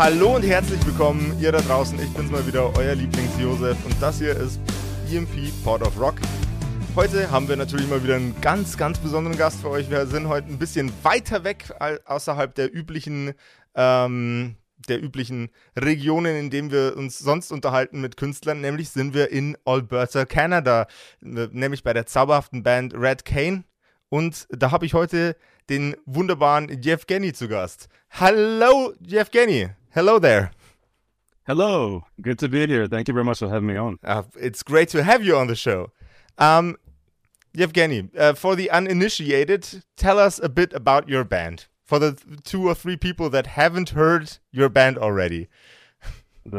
Hallo und herzlich willkommen, ihr da draußen. Ich bin's mal wieder, euer Lieblings-Josef. Und das hier ist EMP Port of Rock. Heute haben wir natürlich mal wieder einen ganz, ganz besonderen Gast für euch. Wir sind heute ein bisschen weiter weg außerhalb der üblichen, ähm, der üblichen Regionen, in denen wir uns sonst unterhalten mit Künstlern. Nämlich sind wir in Alberta, Kanada. Nämlich bei der zauberhaften Band Red Cane. Und da habe ich heute den wunderbaren Jeff Genny zu Gast. Hallo, Jeff Genny. Hello there. Hello. Good to be here. Thank you very much for having me on. Uh, it's great to have you on the show. Um, Yevgeny, uh, for the uninitiated, tell us a bit about your band. For the two or three people that haven't heard your band already.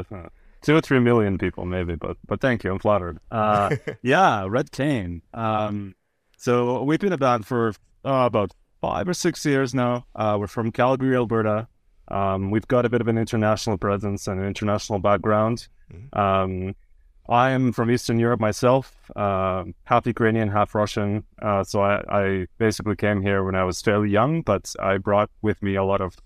two or three million people, maybe, but but thank you. I'm flattered. Uh, yeah, Red Cain. Um, so we've been a band for uh, about five or six years now. Uh, we're from Calgary, Alberta. Um, we've got a bit of an international presence and an international background. Mm-hmm. Um, I am from Eastern Europe myself, uh, half Ukrainian, half Russian. Uh, so I, I, basically came here when I was fairly young, but I brought with me a lot of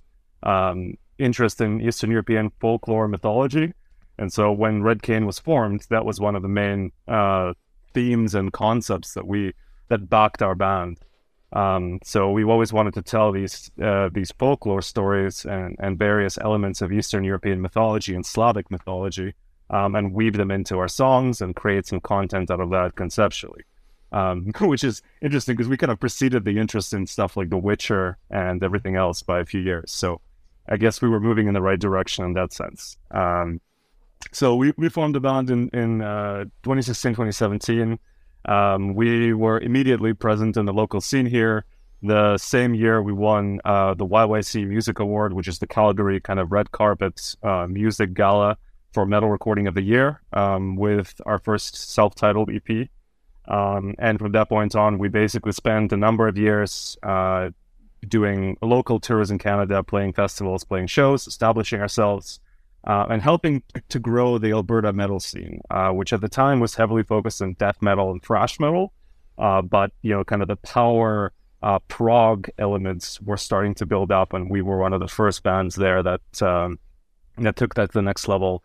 um, interest in Eastern European folklore mythology. And so when Red Cain was formed, that was one of the main uh, themes and concepts that we that backed our band. Um, so we've always wanted to tell these uh, these folklore stories and, and various elements of Eastern European mythology and Slavic mythology, um, and weave them into our songs and create some content out of that conceptually. Um, which is interesting because we kind of preceded the interest in stuff like The Witcher and everything else by a few years. So I guess we were moving in the right direction in that sense. Um, so we, we formed a band in, in uh, 2016, 2017. Um, we were immediately present in the local scene here. The same year, we won uh, the YYC Music Award, which is the Calgary kind of red carpet uh, music gala for metal recording of the year, um, with our first self-titled EP. Um, and from that point on, we basically spent a number of years uh, doing local tours in Canada, playing festivals, playing shows, establishing ourselves uh, and helping to grow the Alberta metal scene, uh, which at the time was heavily focused on death metal and thrash metal. Uh, but you know, kind of the power uh, prog elements were starting to build up, and we were one of the first bands there that um, that took that to the next level,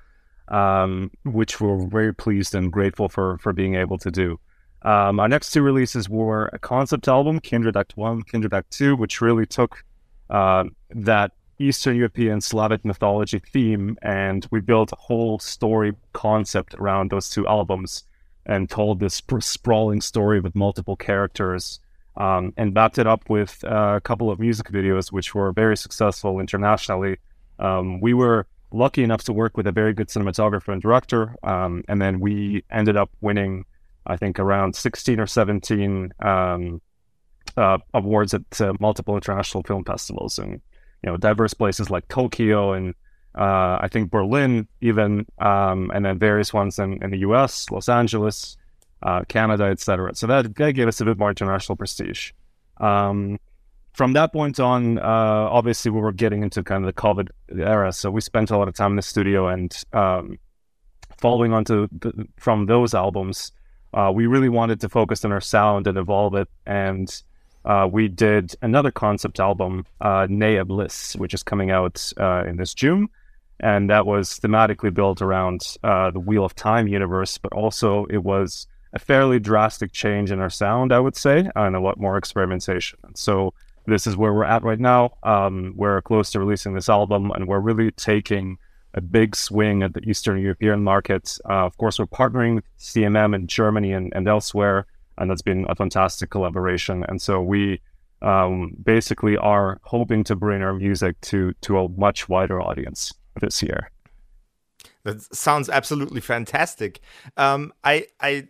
um, which we're very pleased and grateful for for being able to do. Um, our next two releases were a concept album, Kindred Act One, Kindred Act Two, which really took uh, that Eastern European Slavic mythology theme, and we built a whole story concept around those two albums and told this sprawling story with multiple characters um, and backed it up with a couple of music videos, which were very successful internationally. Um, we were lucky enough to work with a very good cinematographer and director, um, and then we ended up winning, I think, around 16 or 17 um, uh, awards at uh, multiple international film festivals. And you know diverse places like Tokyo and uh, I think Berlin even, um, and then various ones in, in the U.S., Los Angeles, uh, Canada, etc. So that, that gave us a bit more international prestige. Um, from that point on, uh, obviously we were getting into kind of the COVID era, so we spent a lot of time in the studio and um, following on to the, from those albums, uh, we really wanted to focus on our sound and evolve it and uh, we did another concept album, uh, Bliss, which is coming out uh, in this June. And that was thematically built around uh, the Wheel of Time universe, but also it was a fairly drastic change in our sound, I would say, and a lot more experimentation. So this is where we're at right now. Um, we're close to releasing this album, and we're really taking a big swing at the Eastern European market. Uh, of course, we're partnering with CMM in Germany and, and elsewhere and that's been a fantastic collaboration. And so we um, basically are hoping to bring our music to to a much wider audience this year. That sounds absolutely fantastic. Um, I I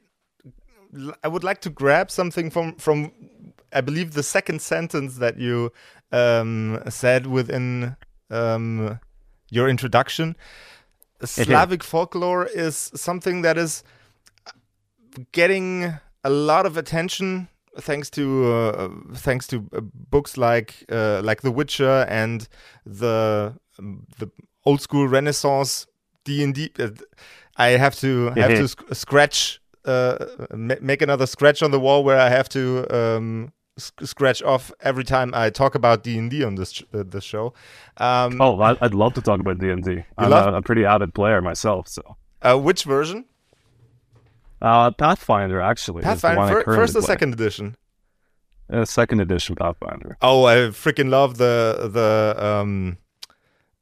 I would like to grab something from from I believe the second sentence that you um, said within um, your introduction. Slavic folklore is something that is getting a lot of attention thanks to uh, thanks to uh, books like uh, like The Witcher and the the old school Renaissance D and D. Uh, I have to have to sc- scratch uh, make another scratch on the wall where I have to um, sc- scratch off every time I talk about D and D on this uh, this show. Um, oh, I'd love to talk about D and D. I'm a, a, pretty avid player myself. So, which version? Uh, Pathfinder actually. Pathfinder fir- first or second edition? Uh, second edition Pathfinder. Oh, I freaking love the the um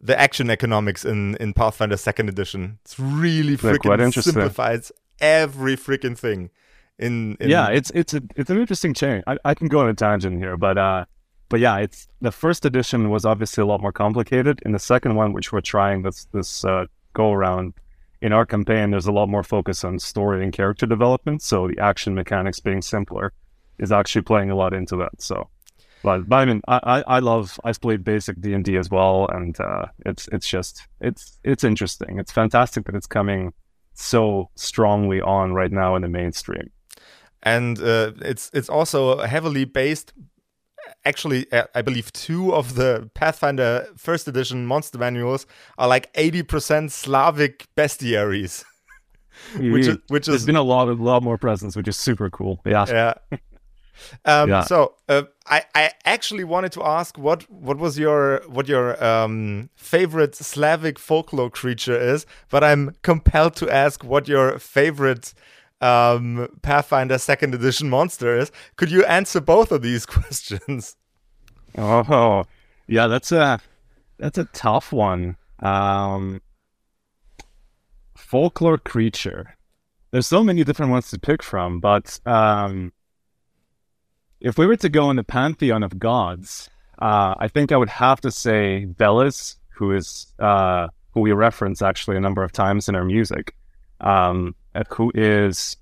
the action economics in in Pathfinder second edition. It's really freaking simplifies every freaking thing. In, in, yeah, it's it's a it's an interesting change. I, I can go on a tangent here, but uh, but yeah, it's the first edition was obviously a lot more complicated. In the second one, which we're trying this this uh, go around, in our campaign, there's a lot more focus on story and character development. So the action mechanics being simpler is actually playing a lot into that. So, but, but I mean, I, I, I love I've played basic D and D as well, and uh, it's it's just it's it's interesting. It's fantastic that it's coming so strongly on right now in the mainstream. And uh, it's it's also heavily based actually, uh, I believe two of the Pathfinder first edition monster manuals are like 80% Slavic bestiaries. which is, which There's is, been a lot, a lot more presence, which is super cool. Yeah. Yeah. Um, yeah. So uh, I, I actually wanted to ask what what was your what your um, favorite Slavic folklore creature is, but I'm compelled to ask what your favorite um, Pathfinder Second Edition monster is. Could you answer both of these questions? Oh, yeah, that's a that's a tough one. Um, folklore creature. There's so many different ones to pick from, but um, if we were to go in the pantheon of gods, uh, I think I would have to say Veles, who is uh, who we reference actually a number of times in our music um, who is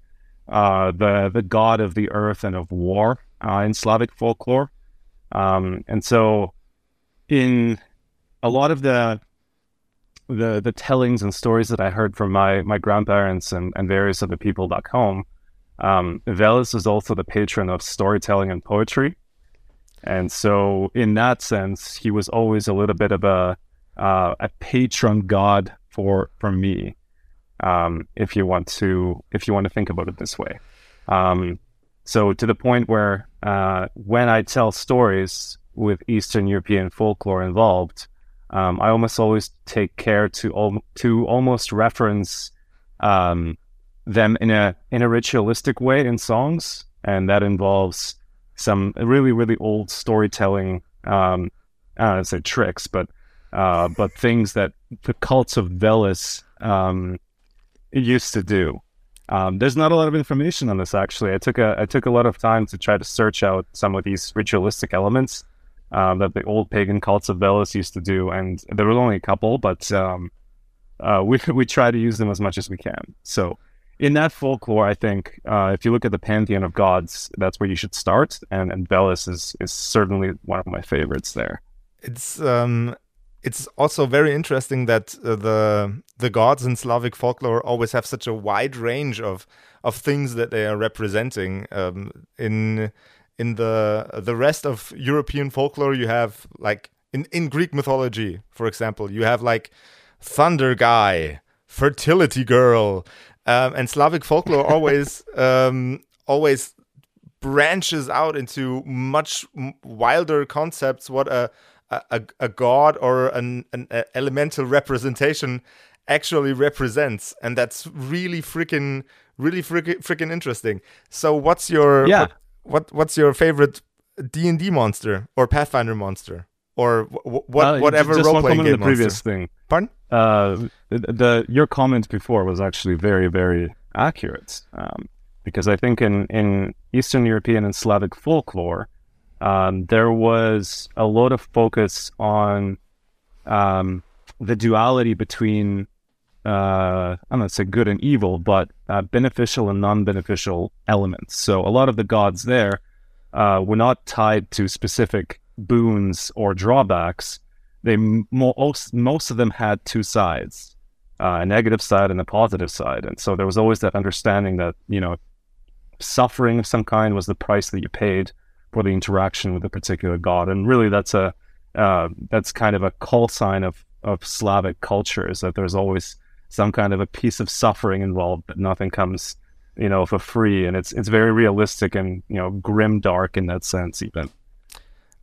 uh, the the god of the earth and of war uh, in Slavic folklore. Um, and so, in a lot of the the the tellings and stories that I heard from my my grandparents and, and various other people back home, um, Veles is also the patron of storytelling and poetry. And so, in that sense, he was always a little bit of a uh, a patron god for for me um, if you want to if you want to think about it this way. Um, so to the point where uh, when I tell stories with Eastern European folklore involved, um, I almost always take care to al- to almost reference um, them in a in a ritualistic way in songs, and that involves some really really old storytelling. Um, I don't say tricks, but uh, but things that the cults of Veles um, used to do. Um, there's not a lot of information on this actually. I took a I took a lot of time to try to search out some of these ritualistic elements um, that the old pagan cults of Veles used to do, and there were only a couple, but um, uh, we we try to use them as much as we can. So in that folklore, I think uh, if you look at the pantheon of gods, that's where you should start, and and Veles is is certainly one of my favorites there. It's um it's also very interesting that uh, the the gods in Slavic folklore always have such a wide range of of things that they are representing. Um, in in the the rest of European folklore, you have like in in Greek mythology, for example, you have like thunder guy, fertility girl, um, and Slavic folklore always um, always branches out into much wilder concepts. What a a, a god or an, an elemental representation actually represents and that's really freaking really freaking freaking interesting so what's your yeah. what, what what's your favorite d&d monster or pathfinder monster or what uh, whatever just role playing game the previous monster. thing pardon uh the, the, your comment before was actually very very accurate um, because i think in in eastern european and slavic folklore um, there was a lot of focus on um, the duality between uh, I don't say good and evil, but uh, beneficial and non-beneficial elements. So a lot of the gods there uh, were not tied to specific boons or drawbacks. they most most of them had two sides, uh, a negative side and a positive side, and so there was always that understanding that you know suffering of some kind was the price that you paid for the interaction with a particular god, and really that's a uh, that's kind of a call sign of of Slavic culture is that there's always some kind of a piece of suffering involved, but nothing comes you know for free, and it's it's very realistic and you know grim dark in that sense even.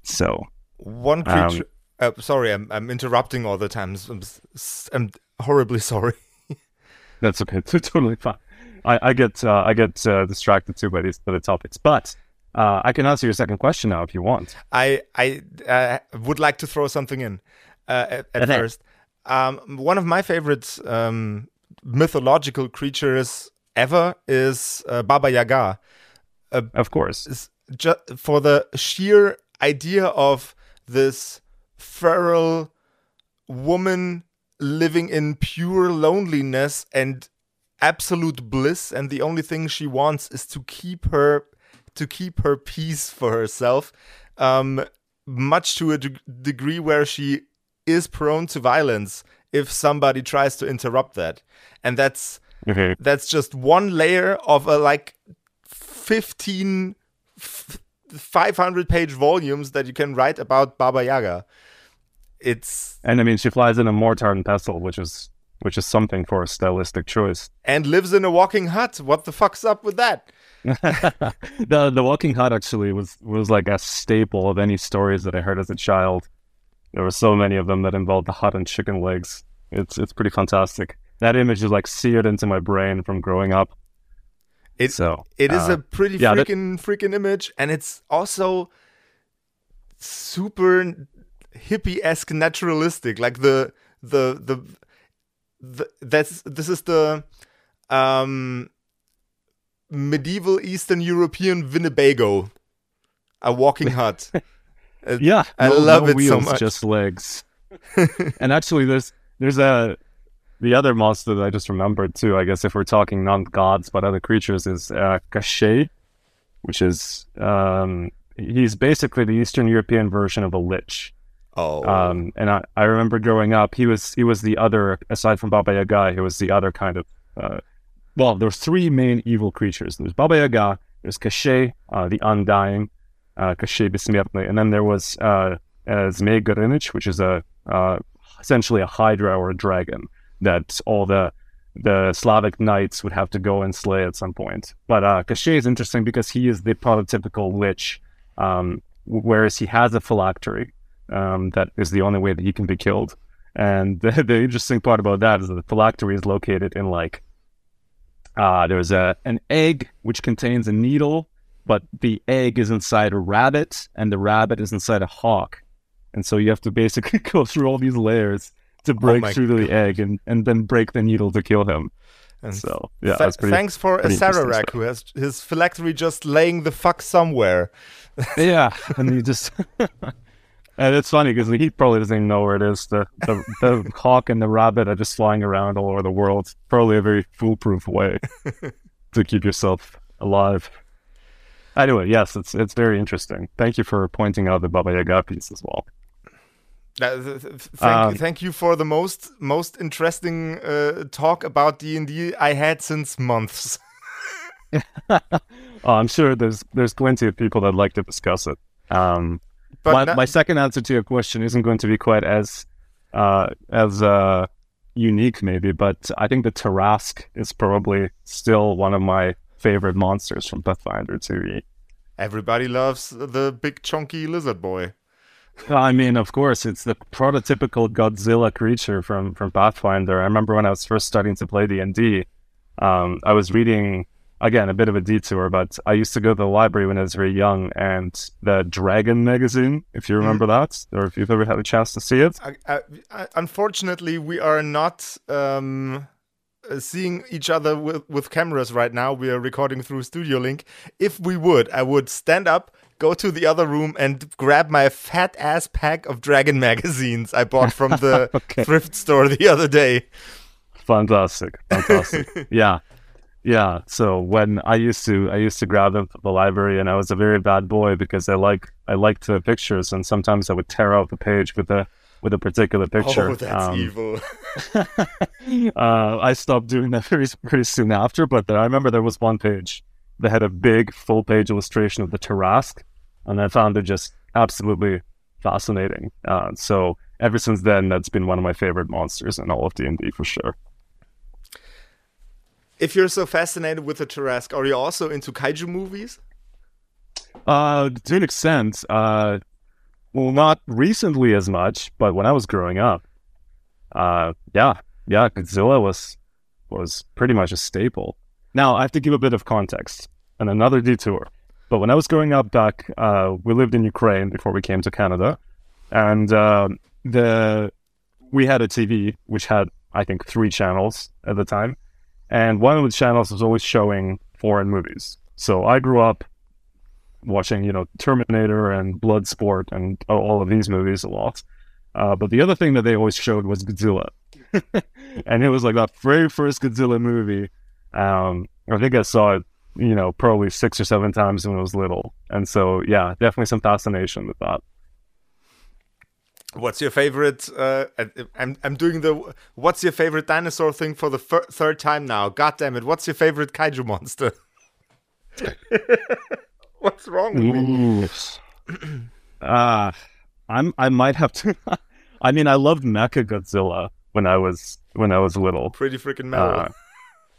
So one creature. Um, uh, sorry, I'm I'm interrupting all the time. I'm, I'm horribly sorry. that's okay. totally fine. I, I get uh, I get uh, distracted too by these other topics, but uh, I can answer your second question now if you want. I I uh, would like to throw something in uh, at, at first. Um, one of my favorite um, mythological creatures ever is uh, Baba Yaga. of course, just for the sheer idea of this feral woman living in pure loneliness and absolute bliss and the only thing she wants is to keep her to keep her peace for herself um, much to a de- degree where she is prone to violence if somebody tries to interrupt that and that's mm-hmm. that's just one layer of a like 15 f- 500 page volumes that you can write about baba yaga it's and i mean she flies in a mortar and pestle which is which is something for a stylistic choice. And lives in a walking hut. What the fuck's up with that? the the walking hut actually was was like a staple of any stories that I heard as a child. There were so many of them that involved the hut and chicken legs. It's it's pretty fantastic. That image is like seared into my brain from growing up. It so it is uh, a pretty yeah, freaking that... freaking image, and it's also super hippie esque naturalistic. Like the the the th- that's this is the um, medieval Eastern European Winnebago, a walking hut. Uh, yeah, I no, love no it wheels, so much. Just legs. and actually, there's there's a the other monster that I just remembered too. I guess if we're talking non gods but other creatures, is uh, Kashey, which is um, he's basically the Eastern European version of a lich. Oh. Um, and I, I remember growing up, he was he was the other aside from Baba Yaga, he was the other kind of uh, well, there were three main evil creatures. There's Baba Yaga, there's Kashey, uh, the Undying, uh, Besmiertny, and then there was uh, uh Zmei Gorynych, which is a uh, essentially a hydra or a dragon that all the the Slavic knights would have to go and slay at some point. But uh, Kashey is interesting because he is the prototypical lich, um, whereas he has a phylactery um, that is the only way that he can be killed. And the, the interesting part about that is that the phylactery is located in like uh, there's a an egg which contains a needle, but the egg is inside a rabbit, and the rabbit is inside a hawk, and so you have to basically go through all these layers to oh break oh through God. the egg and, and then break the needle to kill him. And so yeah, th- pretty, thanks for Acererak who has his phylactery just laying the fuck somewhere. yeah, and you just And it's funny because he probably doesn't even know where it is. The, the the hawk and the rabbit are just flying around all over the world. It's probably a very foolproof way to keep yourself alive. Anyway, yes, it's it's very interesting. Thank you for pointing out the Baba Yaga piece as well. Uh, th- th- thank, um, you, thank you for the most most interesting uh, talk about D and D I had since months. oh, I'm sure there's there's plenty of people that like to discuss it. Um, but my, my, second answer to your question isn't going to be quite as uh, as uh, unique, maybe, but I think the Tarrasque is probably still one of my favorite monsters from Pathfinder 2e. Everybody loves the big chunky lizard boy. I mean, of course, it's the prototypical Godzilla creature from from Pathfinder. I remember when I was first starting to play D and D, um, I was reading again, a bit of a detour, but I used to go to the library when I was very young, and the Dragon magazine, if you remember mm. that, or if you've ever had a chance to see it. I, I, unfortunately, we are not um, seeing each other with, with cameras right now. We are recording through Studio Link. If we would, I would stand up, go to the other room, and grab my fat ass pack of Dragon magazines I bought from the okay. thrift store the other day. Fantastic, fantastic. yeah, yeah. So when I used to, I used to grab them from the library, and I was a very bad boy because I like, I liked the pictures, and sometimes I would tear out the page with a with a particular picture. Oh, that's um, evil. uh, I stopped doing that very pretty soon after, but I remember there was one page that had a big full page illustration of the Tarrasque, and I found it just absolutely fascinating. Uh, so ever since then, that's been one of my favorite monsters in all of D and D for sure. If you're so fascinated with the Tarrasque, are you also into kaiju movies? Uh, to an extent. Uh, well, not recently as much, but when I was growing up, uh, yeah, yeah, Godzilla was was pretty much a staple. Now I have to give a bit of context and another detour. But when I was growing up back, uh, we lived in Ukraine before we came to Canada, and uh, the we had a TV which had I think three channels at the time, and one of the channels was always showing foreign movies. So I grew up watching, you know, Terminator and Bloodsport and all of these movies a lot. Uh, but the other thing that they always showed was Godzilla, and it was like that very first Godzilla movie. Um, I think I saw it, you know, probably six or seven times when I was little, and so yeah, definitely some fascination with that. What's your favorite? Uh, I'm I'm doing the. What's your favorite dinosaur thing for the third time now? God damn it! What's your favorite kaiju monster? What's wrong with me? Ah, uh, I'm. I might have to. I mean, I loved Mecha Godzilla when I was when I was little. Pretty freaking metal. Uh,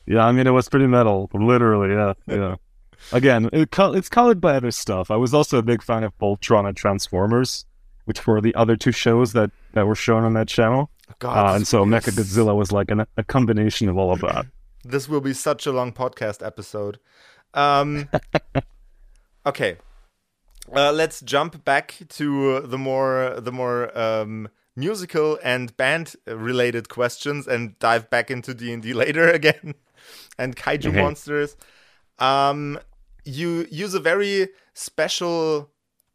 yeah, I mean, it was pretty metal, literally. Yeah, yeah. Again, it, it's colored by other stuff. I was also a big fan of Voltron and Transformers, which were the other two shows that that were shown on that channel. God, uh, and so Mecha Godzilla was like an, a combination of all of that. This will be such a long podcast episode. Um, okay, uh, let's jump back to the more the more um, musical and band related questions and dive back into D and D later again and kaiju monsters. Um, you use a very special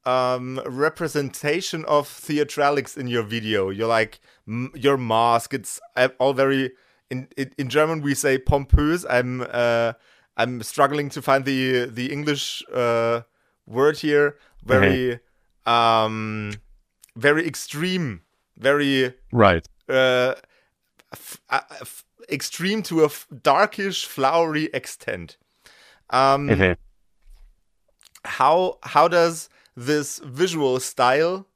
um, representation of theatralics in your video. You're like m- your mask. It's uh, all very in, in, in German we say pompous. I'm uh, I'm struggling to find the the English uh, word here very mm-hmm. um very extreme very right uh, uh, extreme to a f- darkish flowery extent um mm-hmm. how how does this visual style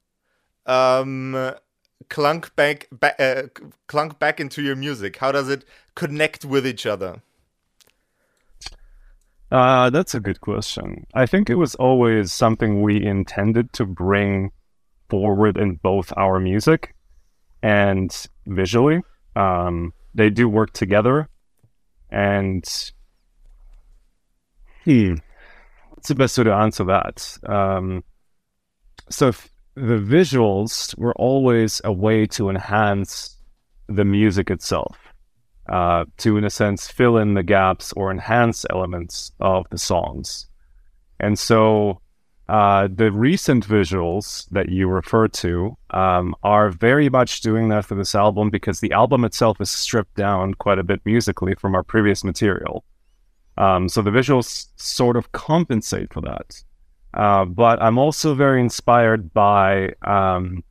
um clunk back, back uh, clunk back into your music how does it connect with each other uh, that's a good question. I think it was always something we intended to bring forward in both our music and visually. Um, they do work together. And hmm, what's the best way to answer that? Um, so the visuals were always a way to enhance the music itself uh, to, in a sense, fill in the gaps or enhance elements of the songs. And so uh, the recent visuals that you refer to um, are very much doing that for this album because the album itself is stripped down quite a bit musically from our previous material. Um, so the visuals sort of compensate for that. Uh, but I'm also very inspired by um,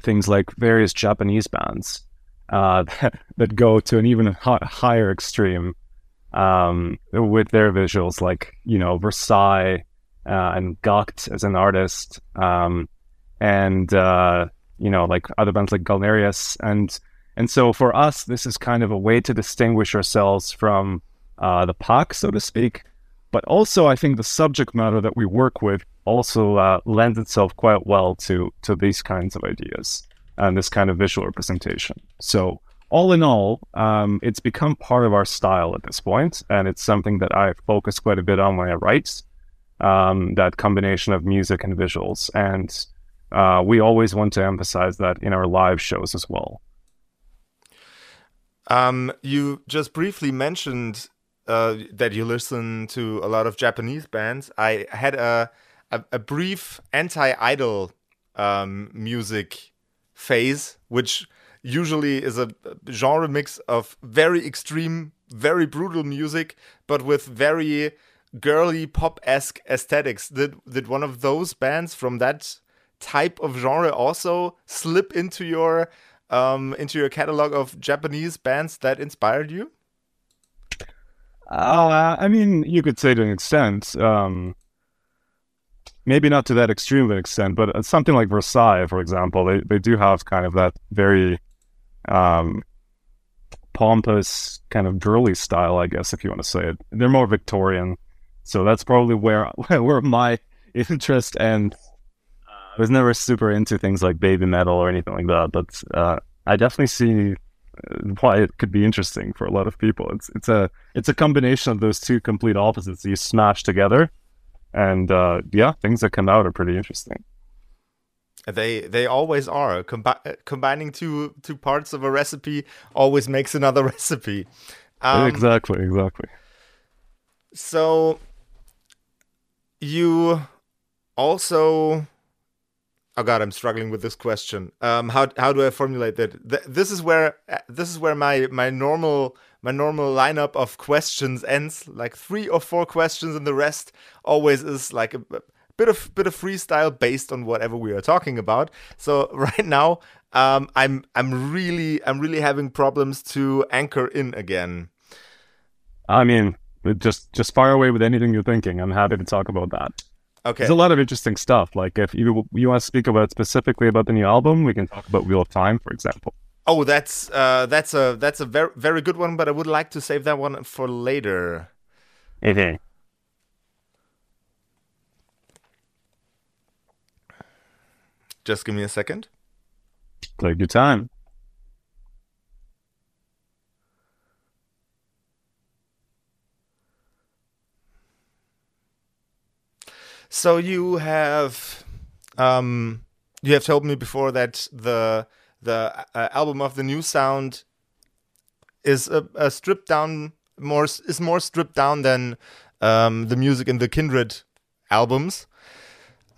things like various Japanese bands uh, that, go to an even higher extreme um, with their visuals, like you know Versailles uh, and Gackt as an artist, um, and uh, you know like other bands like Galneryus, and and so for us, this is kind of a way to distinguish ourselves from uh, the pack, so to speak. But also, I think the subject matter that we work with also uh, lends itself quite well to to these kinds of ideas and this kind of visual representation. So all in all, um, it's become part of our style at this point, and it's something that I focus quite a bit on when I write. Um, that combination of music and visuals, and uh, we always want to emphasize that in our live shows as well. Um, you just briefly mentioned uh, that you listen to a lot of Japanese bands. I had a a, a brief anti-idol um, music phase, which usually is a genre mix of very extreme, very brutal music, but with very girly pop esque aesthetics. Did did one of those bands from that type of genre also slip into your um, into your catalog of Japanese bands that inspired you? Uh, I mean, you could say to an extent. Um, maybe not to that extreme of an extent, but uh, something like Versailles, for example, they, they do have kind of that very um, pompous, kind of girly style, I guess, if you want to say it. They're more Victorian. So that's probably where where my interest and I was never super into things like baby metal or anything like that, but uh, I definitely see why it could be interesting for a lot of people. It's it's a it's a combination of those two complete opposites you smash together, and uh, yeah, things that come out are pretty interesting. They they always are. Combi- combining two two parts of a recipe always makes another recipe. Um, exactly, exactly. So you also oh god i'm struggling with this question. Um how how do i formulate that Th- this is where this is where my my normal my normal lineup of questions ends. Like three or four questions and the rest always is like a, a bit of bit of freestyle based on whatever we are talking about. So right now um i'm i'm really i'm really having problems to anchor in again. I mean just just fire away with anything you're thinking. I'm happy to talk about that Okay. There's a lot of interesting stuff. Like if you you want to speak about specifically about the new album, we can talk about Wheel of Time, for example. Oh, that's uh, that's a that's a very very good one, but I would like to save that one for later. Okay. Just give me a second. Take your time. So you have um, you have told me before that the the uh, album of the new sound is a, a, stripped down more is more stripped down than um, the music in the Kindred albums.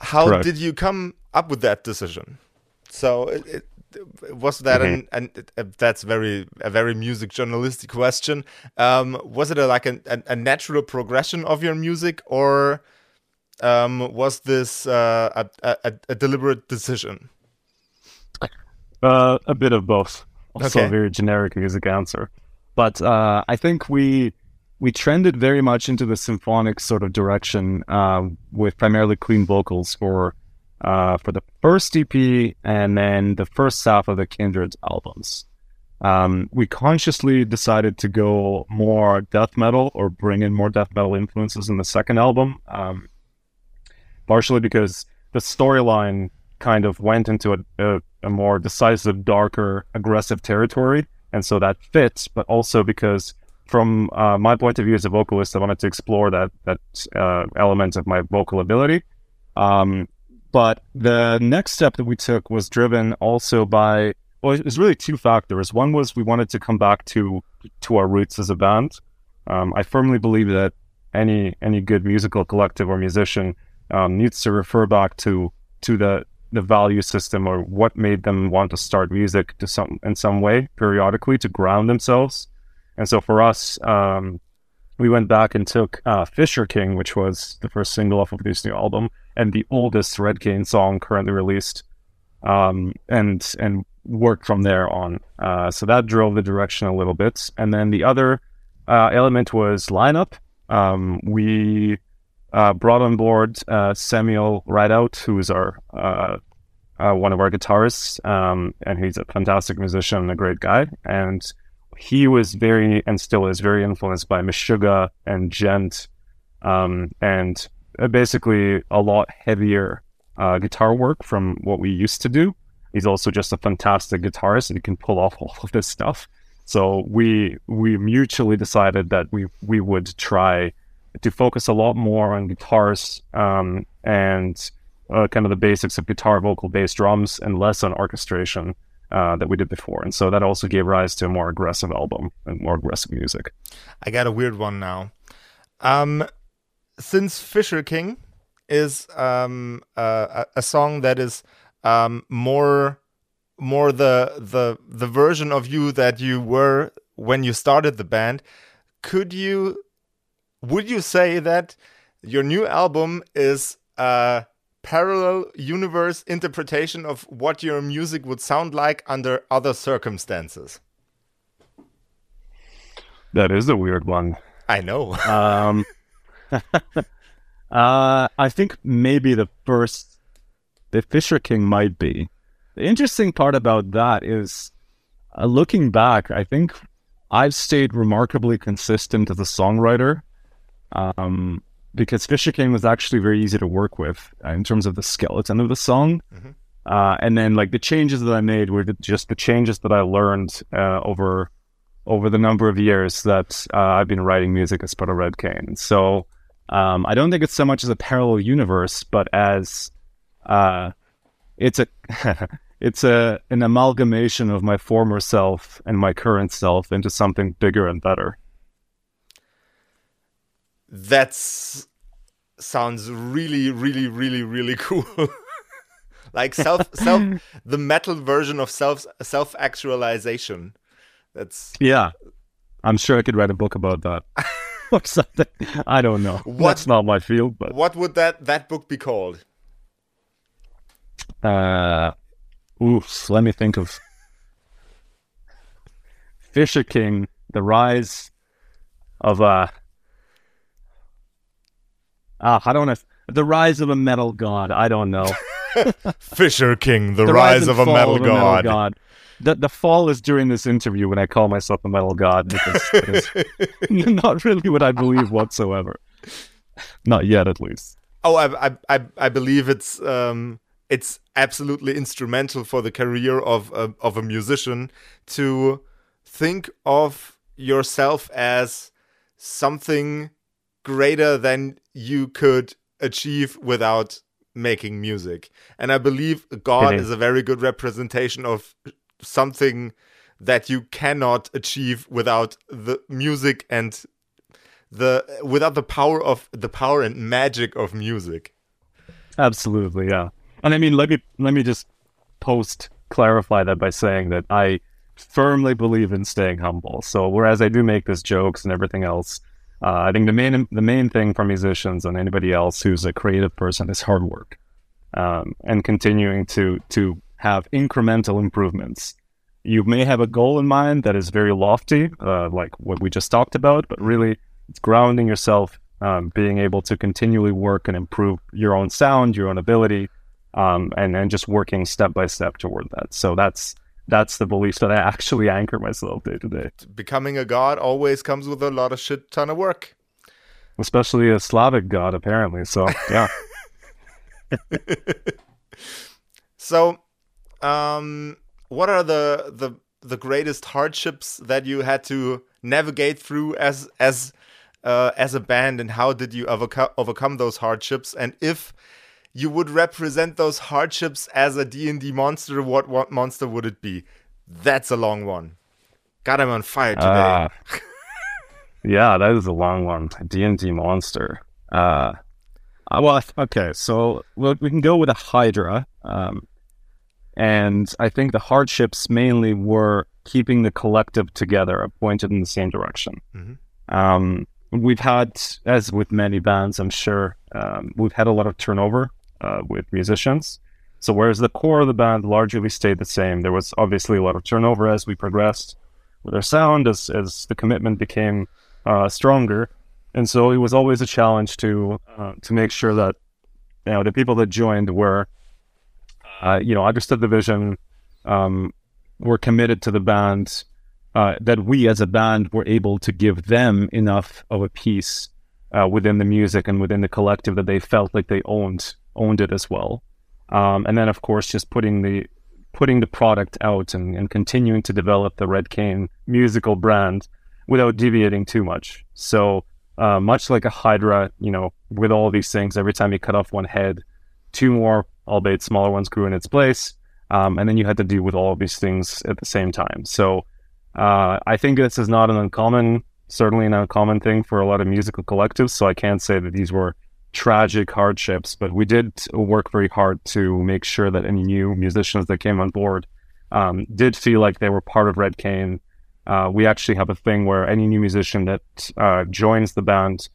How Correct. did you come up with that decision? So it, it, was that mm-hmm. an, an, uh, that's very a very music journalistic question. Um, was it a, like a, a, natural progression of your music, or um, was this uh, a, a, a, deliberate decision? Uh, a bit of both. Also, okay. a very generic music answer, but uh, I think we we trended very much into the symphonic sort of direction uh, with primarily clean vocals for uh, for the first EP and then the first half of the Kindred albums. Um, we consciously decided to go more death metal or bring in more death metal influences in the second album. Um, partially because the storyline kind of went into a, a, a, more decisive, darker, aggressive territory. And so that fits, but also because from uh, my point of view as a vocalist, I wanted to explore that, that uh, element of my vocal ability. Um, but the next step that we took was driven also by, well, it was really two factors. One was we wanted to come back to, to our roots as a band. Um, I firmly believe that any, any good musical collective or musician um, needs to refer back to to the the value system or what made them want to start music to some in some way periodically to ground themselves. And so for us, um, we went back and took uh, Fisher King, which was the first single off of this new album and the oldest Red Cain song currently released, um, and and worked from there on. Uh, so that drove the direction a little bit. And then the other uh, element was lineup. Um, we brought on board uh, Samuel Rideout, who is our uh, uh, one of our guitarists, um, and he's a fantastic musician and a great guy. And he was very and still is very influenced by Meshuggah and djent, um, and uh, basically a lot heavier uh, guitar work from what we used to do. He's also just a fantastic guitarist and he can pull off all of this stuff. So we we mutually decided that we we would try to focus a lot more on guitars um, and uh, kind of the basics of guitar, vocal, bass, drums, and less on orchestration uh, that we did before. And so that also gave rise to a more aggressive album and more aggressive music. I got a weird one now. Um, since Fisher King is um, uh, a song that is um, more more the the the version of you that you were when you started the band, could you would you say that your new album is a parallel universe interpretation of what your music would sound like under other circumstances? That is a weird one. I know. Um, uh, I think maybe the first, the Fisher King might be. The interesting part about that is, uh, looking back, I think I've stayed remarkably consistent as a songwriter. Um, because Fisher King was actually very easy to work with uh, in terms of the skeleton of the song. Mm-hmm. Uh, and then like the changes that I made were just the changes that I learned uh, over over the number of years that uh, I've been writing music as part of Red Cain. So um, I don't think it's so much as a parallel universe, but as uh, it's a it's a an amalgamation of my former self and my current self into something bigger and better. That's sounds really, really, really, really cool. like self, self, the metal version of self, self actualization. That's yeah. I'm sure I could write a book about that or something. I don't know. What- That's not my field, but what would that that book be called? uh, oops Let me think of Fisher King: The Rise of uh ah. I don't know. The rise of a metal god. I don't know. Fisher King: The, The Rise, and of a Fall Metal God. god. The, the fall is during this interview when I call myself a metal god because not really what I believe whatsoever. Not yet, at least. Oh, I, I, I, I believe it's um, it's absolutely instrumental for the career of a, of a musician to think of yourself as something greater than you could achieve without making music. And I believe God is is. a very good representation of something that you cannot achieve without the music and the without the power of the power and magic of music. Absolutely, yeah. And I mean, let me let me just post clarify that by saying that I firmly believe in staying humble. So whereas I do make these jokes and everything else, uh, I think the main the main thing for musicians and anybody else who's a creative person is hard work, um, and continuing to to have incremental improvements. You may have a goal in mind that is very lofty, uh, like what we just talked about, but really it's grounding yourself, um, being able to continually work and improve your own sound, your own ability, um, and and just working step by step toward that. So that's that's the belief that I actually anchor myself day to day, Becoming a god always comes with a lot of shit ton of work. especially a Slavic god apparently. So yeah, So, um, what are the the the greatest hardships that you had to navigate through as as uh, as a band, and how did you overcome overcome those hardships? And if you would represent those hardships as a D and D monster, what what monster would it be? That's a long one. God, I'm on fire today. Ah. yeah, that is a long one. D and D monster. Uh, uh, well, okay, so we'll, we can go with a Hydra. Um, and I think the hardships mainly were keeping the collective together, pointed in the same direction. Mhm. Um, we've had, as with many bands, I'm sure, um, we've had a lot of turnover uh, with musicians. So whereas the core of the band largely stayed the same, there was obviously a lot of turnover as we progressed with our sound, as as the commitment became uh, stronger, and so it was always a challenge to uh, to make sure that you know the people that joined were uh, you know understood the vision, um, were committed to the band, uh, that we as a band were able to give them enough of a piece uh, within the music and within the collective that they felt like they owned owned it as well. Um, and then of course just putting the putting the product out and, and continuing to develop the Red Cain musical brand without deviating too much. So uh, much like a Hydra, you know, with all these things, every time you cut off one head, two more, albeit smaller ones, grew in its place. Um, and then you had to deal with all of these things at the same time. So uh, I think this is not an uncommon, certainly an uncommon thing for a lot of musical collectives. So I can't say that these were tragic hardships, but we did work very hard to make sure that any new musicians that came on board um, did feel like they were part of Red Cain. Uh, we actually have a thing where any new musician that uh, joins the band,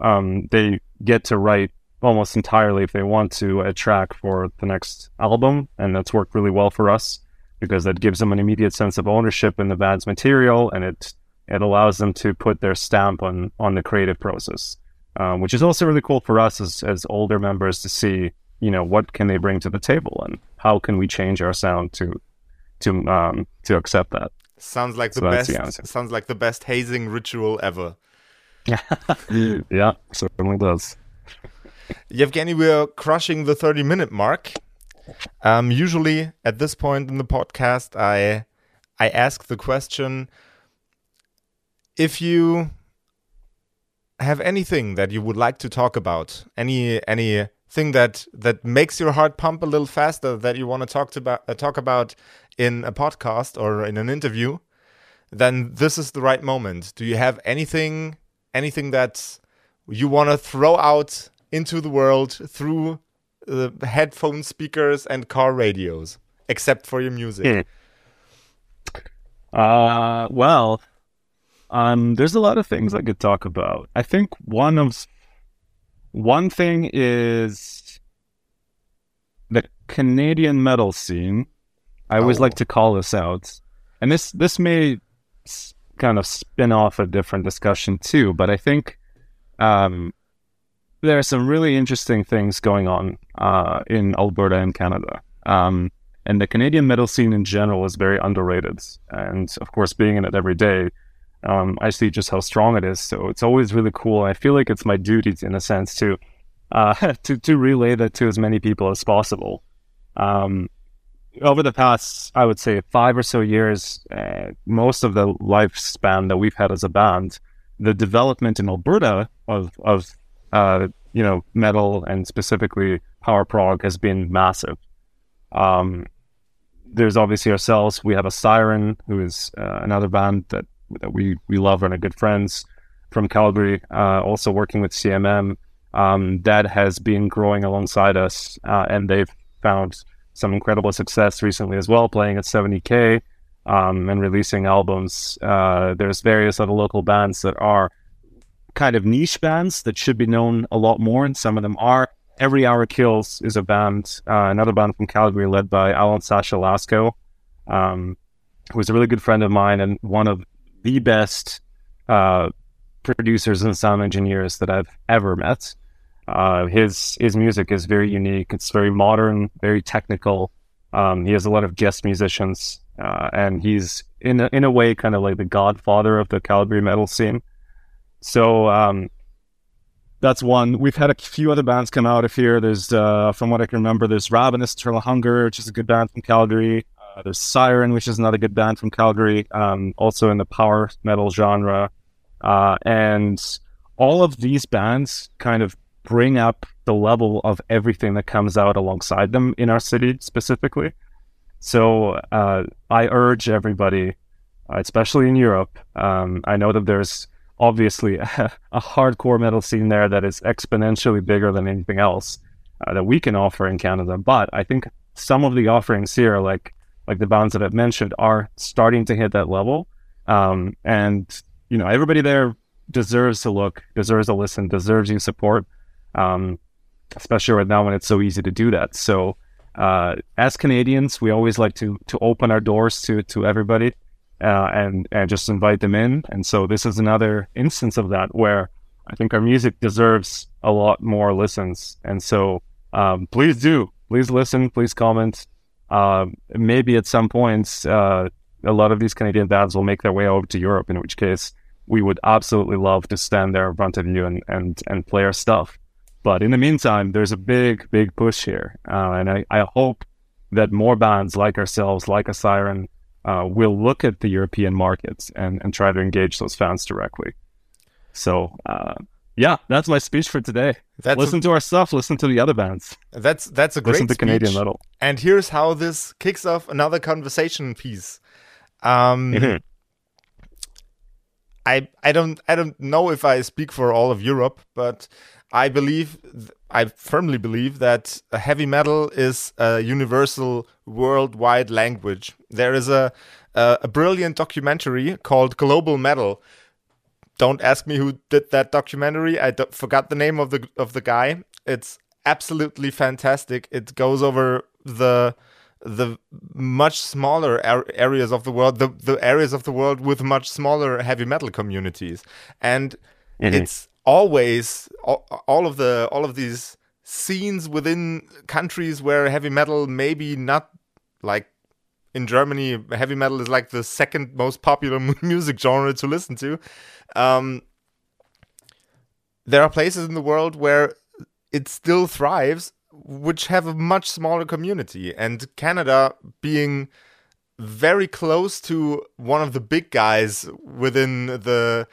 um, they get to write almost entirely if they want to a track for the next album, and that's worked really well for us because that gives them an immediate sense of ownership in the band's material, and it it allows them to put their stamp on on the creative process, um, which is also really cool for us as as older members to see, you know, what can they bring to the table and how can we change our sound to to um, to accept that. Sounds like the best. The sounds like the best hazing ritual ever. yeah, certainly does. Yevgeny, we're crushing the 30 minute mark. Um, usually at this point in the podcast, I I ask the question if you have anything that you would like to talk about, any anything that that makes your heart pump a little faster that you want to talk about uh, talk about in a podcast or in an interview, then this is the right moment. Do you have anything anything that you want to throw out into the world through the headphone speakers and car radios, except for your music? Hmm. Uh, well, um, there's a lot of things I could talk about. I think one of one thing is the Canadian metal scene. I always oh. like to call this out, and this this may kind of spin off a different discussion too. But I think um, there are some really interesting things going on uh, in Alberta and Canada. Um, and the Canadian metal scene in general is very underrated. And of course, being in it every day, um, I see just how strong it is. So it's always really cool. I feel like it's my duty, in a sense, to uh, to to relay that to as many people as possible. Um, over the past, I would say, five or so years, uh, most of the lifespan that we've had as a band, the development in Alberta of of uh, you know, metal and specifically power prog has been massive. Um, there's obviously ourselves. We have a Siren, who is uh, another band that that we we love and are good friends from Calgary. Uh, also working with CMM, um, that has been growing alongside us, uh, and they've found some incredible success recently as well, playing at 70k um, and releasing albums. Uh, there's various other local bands that are kind of niche bands that should be known a lot more, and some of them are. Every Hour Kills is a band, uh, another band from Calgary led by Alan Sasha Lasco, um, who is a really good friend of mine and one of the best uh, producers and sound engineers that I've ever met. Uh, his his music is very unique. It's very modern, very technical. Um, he has a lot of guest musicians, uh, and he's in a, in a way kind of like the godfather of the Calgary metal scene. So um, that's one. We've had a few other bands come out of here. There's, uh, from what I can remember, there's Ravenous Eternal Hunger, which is a good band from Calgary. Uh, there's Siren, which is another good band from Calgary, um, also in the power metal genre. Uh, and all of these bands kind of bring up the level of everything that comes out alongside them in our city specifically. So uh, I urge everybody, especially in Europe, um, I know that there's obviously a, a, hardcore metal scene there that is exponentially bigger than anything else uh, that we can offer in Canada. But I think some of the offerings here, like like the bands that I've mentioned, are starting to hit that level. Um, and you know, everybody there deserves to look, deserves to listen, deserves your support. Um, especially right now when it's so easy to do that. So, uh, as Canadians, we always like to to open our doors to to everybody uh, and and just invite them in. And so this is another instance of that where I think our music deserves a lot more listens. And so um, please do, please listen, please comment. Uh, maybe at some points, uh, a lot of these Canadian bands will make their way over to Europe. In which case, we would absolutely love to stand there in front of you and and and play our stuff. But in the meantime, there's a big, big push here, uh, and I, I hope that more bands like ourselves, like a Siren, uh, will look at the European markets and, and try to engage those fans directly. So, uh, yeah, that's my speech for today. That's listen a, to our stuff. Listen to the other bands. That's that's a great listen to speech. Canadian metal. And here's how this kicks off another conversation piece. Um, mm-hmm. I I don't I don't know if I speak for all of Europe, but I believe I firmly believe that heavy metal is a universal worldwide language. There is a, a, a brilliant documentary called Global Metal. Don't ask me who did that documentary. I forgot the name of the of the guy. It's absolutely fantastic. It goes over the the much smaller areas of the world, the, the areas of the world with much smaller heavy metal communities, and mm-hmm. it's always all, all of the all of these scenes within countries where heavy metal maybe not like in Germany, heavy metal is like the second most popular music genre to listen to. Um, there are places in the world where it still thrives, which have a much smaller community. And Canada being very close to one of the big guys within the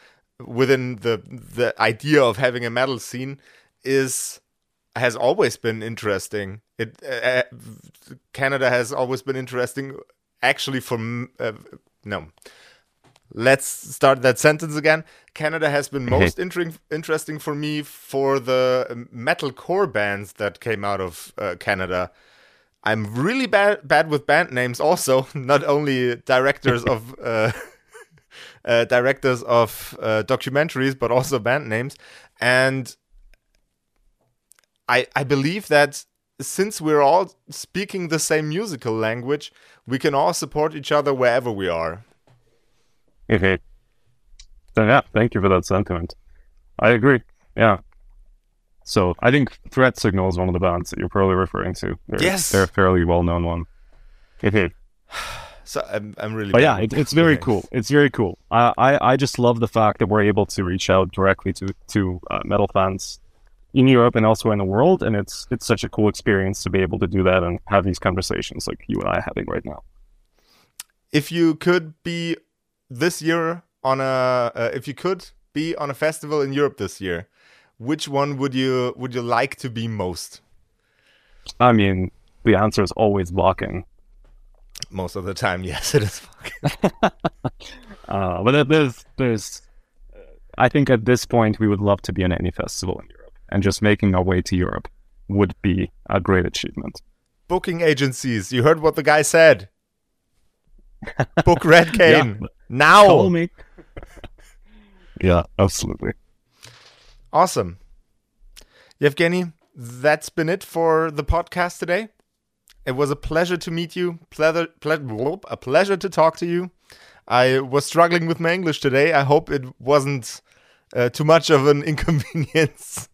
within the the idea of having a metal scene is has always been interesting. It uh, uh Canada has always been interesting. Actually, for uh, no, let's start that sentence again. Canada has been most inter- interesting for me for the metal core bands that came out of uh, Canada. I'm really bad bad with band names. Also, not only directors of uh, uh, directors of uh, documentaries, but also band names. And I I believe that since we're all speaking the same musical language, we can all support each other wherever we are. Okay. So yeah, thank you for that sentiment. I agree. Yeah. So I think Threat Signal is one of the bands that you're probably referring to. They're, yes, they're a fairly well known one. Okay. So I'm, I'm really. But yeah, it, it's very cool. It's very cool. I, I I just love the fact that we're able to reach out directly to to uh, metal fans in Europe and elsewhere in the world, and it's it's such a cool experience to be able to do that and have these conversations like you and I are having right now. If you could be this year on a uh, if you could be on a festival in Europe this year, which one would you would you like to be most? I mean, the answer is always Wacken. Most of the time, yes, it is uh, but there's there's, I think at this point we would love to be on any festival in Europe, and just making our way to Europe would be a great achievement. Booking agencies, you heard what the guy said. Book Red Cain. yeah. Now. Call me. yeah, absolutely. Awesome. Yevgeny, that's been it for the podcast today. It was a pleasure to meet you. Pleasure, ple- a pleasure to talk to you. I was struggling with my English today. I hope it wasn't uh, too much of an inconvenience.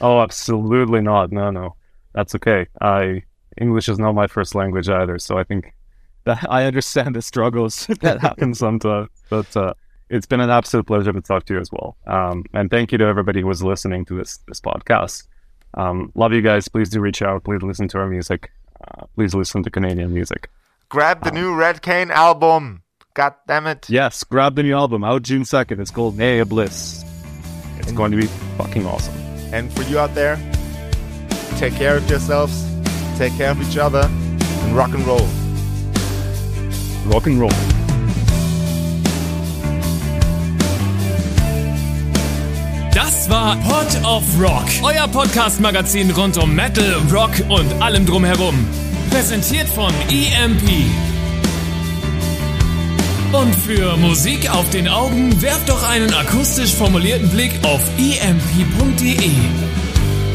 Oh, absolutely not. No, no, that's okay. I English is not my first language either, so I think that I understand the struggles that happen sometimes. But uh, it's been an absolute pleasure to talk to you as well. Um, and thank you to everybody who was listening to this this podcast. Um, love you guys. Please do reach out. Please listen to our music. Uh, please listen to Canadian music. Grab the um, new Red Cain album. God damn it. Yes, grab the new album out June 2nd. It's called Naebliss. It's and, going to be fucking awesome. And for you out there, take care of yourselves, take care of each other, and rock and roll. Rock and Roll. Das war Pod of Rock, euer Podcast-Magazin rund um Metal, Rock und allem drumherum. Präsentiert von EMP. Und für Musik auf den Augen werft doch einen akustisch formulierten Blick auf emp.de.